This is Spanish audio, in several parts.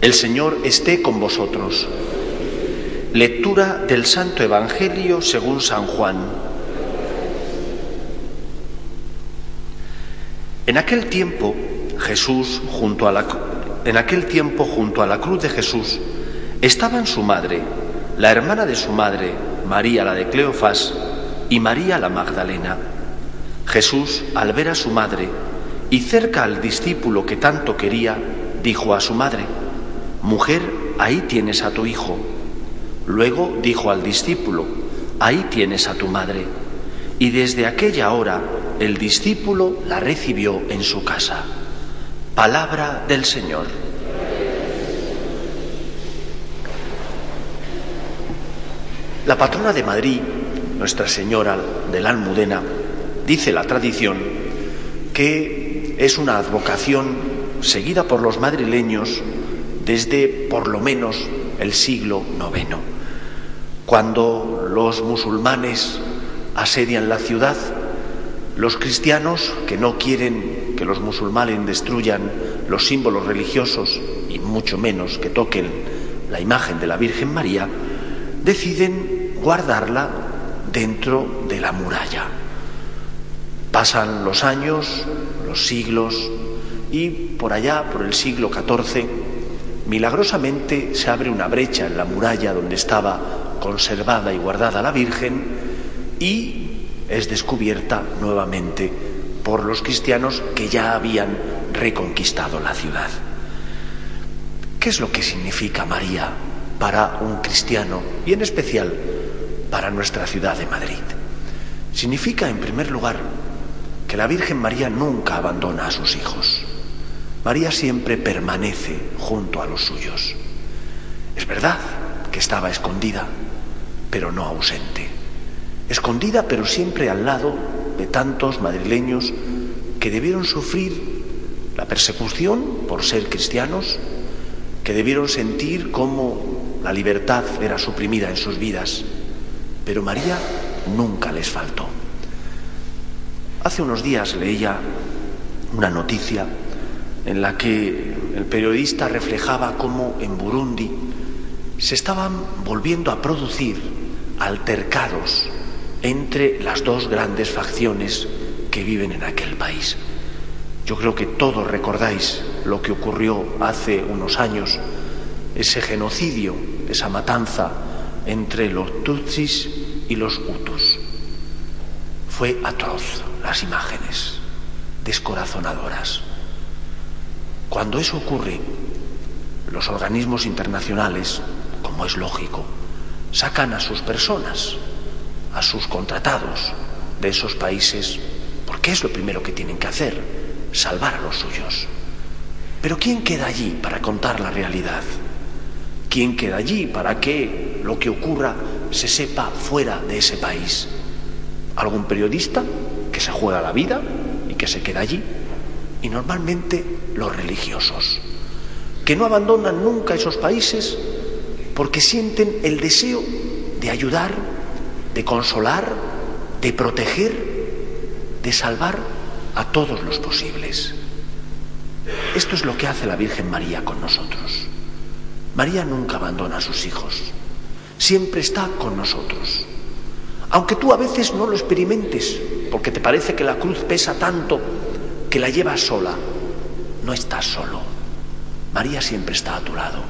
El Señor esté con vosotros. Lectura del Santo Evangelio según San Juan. En aquel tiempo, Jesús junto a la en aquel tiempo junto a la cruz de Jesús estaban su madre, la hermana de su madre, María la de Cleofás, y María la Magdalena. Jesús, al ver a su madre y cerca al discípulo que tanto quería, dijo a su madre, Mujer, ahí tienes a tu hijo. Luego dijo al discípulo, Ahí tienes a tu madre. Y desde aquella hora el discípulo la recibió en su casa. Palabra del Señor. La patrona de Madrid, Nuestra Señora de la Almudena, dice la tradición que es una advocación seguida por los madrileños desde por lo menos el siglo IX. Cuando los musulmanes asedian la ciudad, los cristianos, que no quieren que los musulmanes destruyan los símbolos religiosos y mucho menos que toquen la imagen de la Virgen María, deciden guardarla dentro de la muralla. Pasan los años, los siglos, y por allá, por el siglo XIV, milagrosamente se abre una brecha en la muralla donde estaba conservada y guardada la Virgen y es descubierta nuevamente por los cristianos que ya habían reconquistado la ciudad. ¿Qué es lo que significa María para un cristiano y en especial para nuestra ciudad de Madrid? Significa, en primer lugar, que la Virgen María nunca abandona a sus hijos. María siempre permanece junto a los suyos. Es verdad que estaba escondida, pero no ausente. Escondida, pero siempre al lado de tantos madrileños que debieron sufrir la persecución por ser cristianos, que debieron sentir cómo la libertad era suprimida en sus vidas, pero María nunca les faltó. Hace unos días leía una noticia en la que el periodista reflejaba cómo en Burundi se estaban volviendo a producir altercados entre las dos grandes facciones que viven en aquel país. Yo creo que todos recordáis lo que ocurrió hace unos años, ese genocidio, esa matanza entre los Tutsis y los Hutus. Fue atroz las imágenes, descorazonadoras. Cuando eso ocurre, los organismos internacionales, como es lógico, sacan a sus personas, a sus contratados de esos países, porque es lo primero que tienen que hacer, salvar a los suyos. Pero ¿quién queda allí para contar la realidad? ¿Quién queda allí para que lo que ocurra se sepa fuera de ese país? ¿Algún periodista que se juega la vida y que se queda allí? Y normalmente los religiosos, que no abandonan nunca esos países porque sienten el deseo de ayudar, de consolar, de proteger, de salvar a todos los posibles. Esto es lo que hace la Virgen María con nosotros. María nunca abandona a sus hijos, siempre está con nosotros. Aunque tú a veces no lo experimentes, porque te parece que la cruz pesa tanto que la llevas sola, no estás solo. María siempre está a tu lado.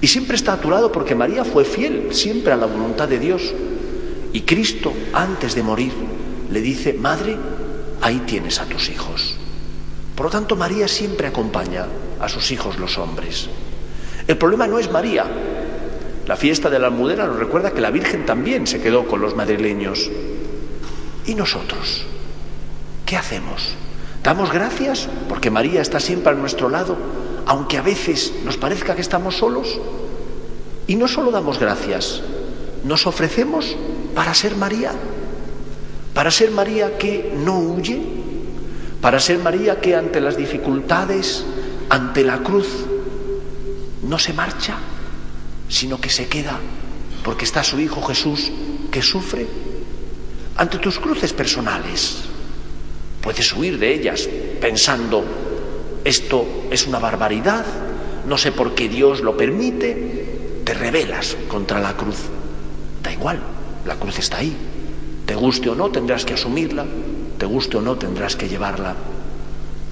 Y siempre está a tu lado porque María fue fiel siempre a la voluntad de Dios. Y Cristo, antes de morir, le dice, Madre, ahí tienes a tus hijos. Por lo tanto, María siempre acompaña a sus hijos los hombres. El problema no es María. La fiesta de la almudena nos recuerda que la Virgen también se quedó con los madrileños. ¿Y nosotros? ¿Qué hacemos? ¿Damos gracias porque María está siempre a nuestro lado, aunque a veces nos parezca que estamos solos, y no solo damos gracias, nos ofrecemos para ser María, para ser María que no huye, para ser María que ante las dificultades, ante la cruz, no se marcha, sino que se queda, porque está su Hijo Jesús que sufre. Ante tus cruces personales, puedes huir de ellas pensando, esto es una barbaridad, no sé por qué Dios lo permite, te rebelas contra la cruz. Da igual, la cruz está ahí. Te guste o no, tendrás que asumirla, te guste o no, tendrás que llevarla.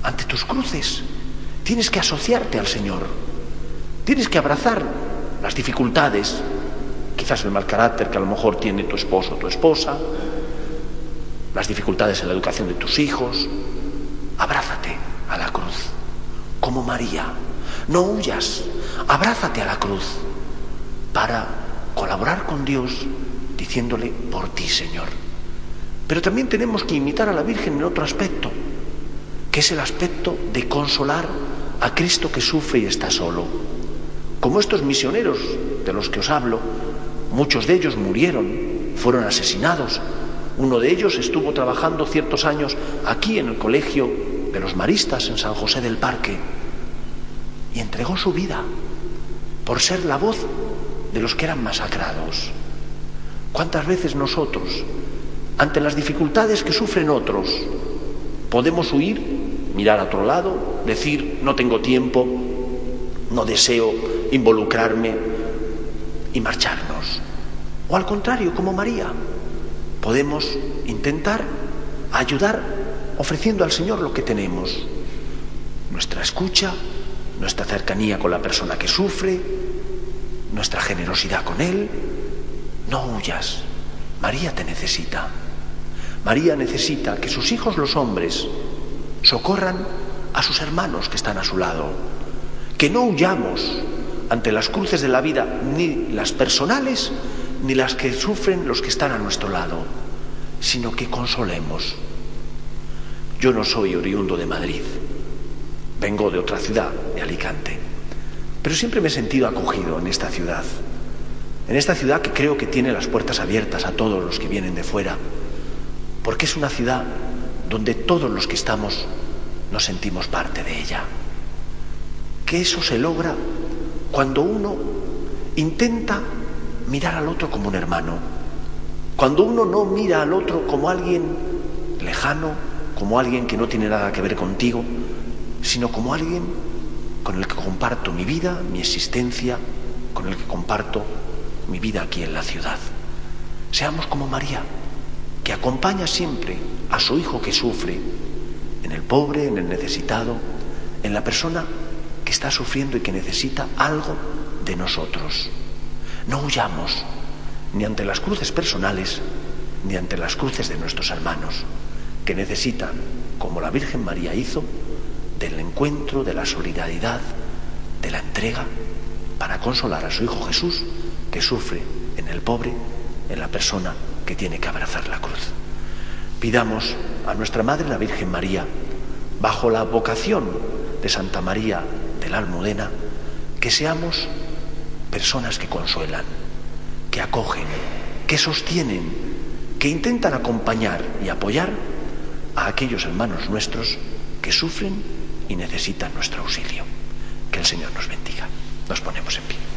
Ante tus cruces, tienes que asociarte al Señor, tienes que abrazar las dificultades, quizás el mal carácter que a lo mejor tiene tu esposo o tu esposa, las dificultades en la educación de tus hijos. Abrázate a la cruz como María. No huyas, abrázate a la cruz para colaborar con Dios diciéndole por ti, Señor. Pero también tenemos que imitar a la Virgen en otro aspecto, que es el aspecto de consolar a Cristo que sufre y está solo. Como estos misioneros de los que os hablo, muchos de ellos murieron, fueron asesinados. Uno de ellos estuvo trabajando ciertos años aquí en el colegio de los maristas en San José del Parque y entregó su vida por ser la voz de los que eran masacrados. ¿Cuántas veces nosotros, ante las dificultades que sufren otros, podemos huir, mirar a otro lado, decir, no tengo tiempo, no deseo involucrarme y marcharnos? O al contrario, como María, podemos intentar ayudar ofreciendo al Señor lo que tenemos, nuestra escucha, nuestra cercanía con la persona que sufre, nuestra generosidad con Él. No huyas, María te necesita. María necesita que sus hijos los hombres socorran a sus hermanos que están a su lado, que no huyamos ante las cruces de la vida, ni las personales, ni las que sufren los que están a nuestro lado, sino que consolemos yo no soy oriundo de Madrid, vengo de otra ciudad, de Alicante, pero siempre me he sentido acogido en esta ciudad, en esta ciudad que creo que tiene las puertas abiertas a todos los que vienen de fuera, porque es una ciudad donde todos los que estamos nos sentimos parte de ella. Que eso se logra cuando uno intenta mirar al otro como un hermano, cuando uno no mira al otro como alguien lejano, como alguien que no tiene nada que ver contigo, sino como alguien con el que comparto mi vida, mi existencia, con el que comparto mi vida aquí en la ciudad. Seamos como María, que acompaña siempre a su hijo que sufre, en el pobre, en el necesitado, en la persona que está sufriendo y que necesita algo de nosotros. No huyamos ni ante las cruces personales, ni ante las cruces de nuestros hermanos que necesitan, como la Virgen María hizo, del encuentro, de la solidaridad, de la entrega, para consolar a su Hijo Jesús, que sufre en el pobre, en la persona que tiene que abrazar la cruz. Pidamos a nuestra Madre la Virgen María, bajo la vocación de Santa María de la Almudena, que seamos personas que consuelan, que acogen, que sostienen, que intentan acompañar y apoyar a aquellos hermanos nuestros que sufren y necesitan nuestro auxilio. Que el Señor nos bendiga. Nos ponemos en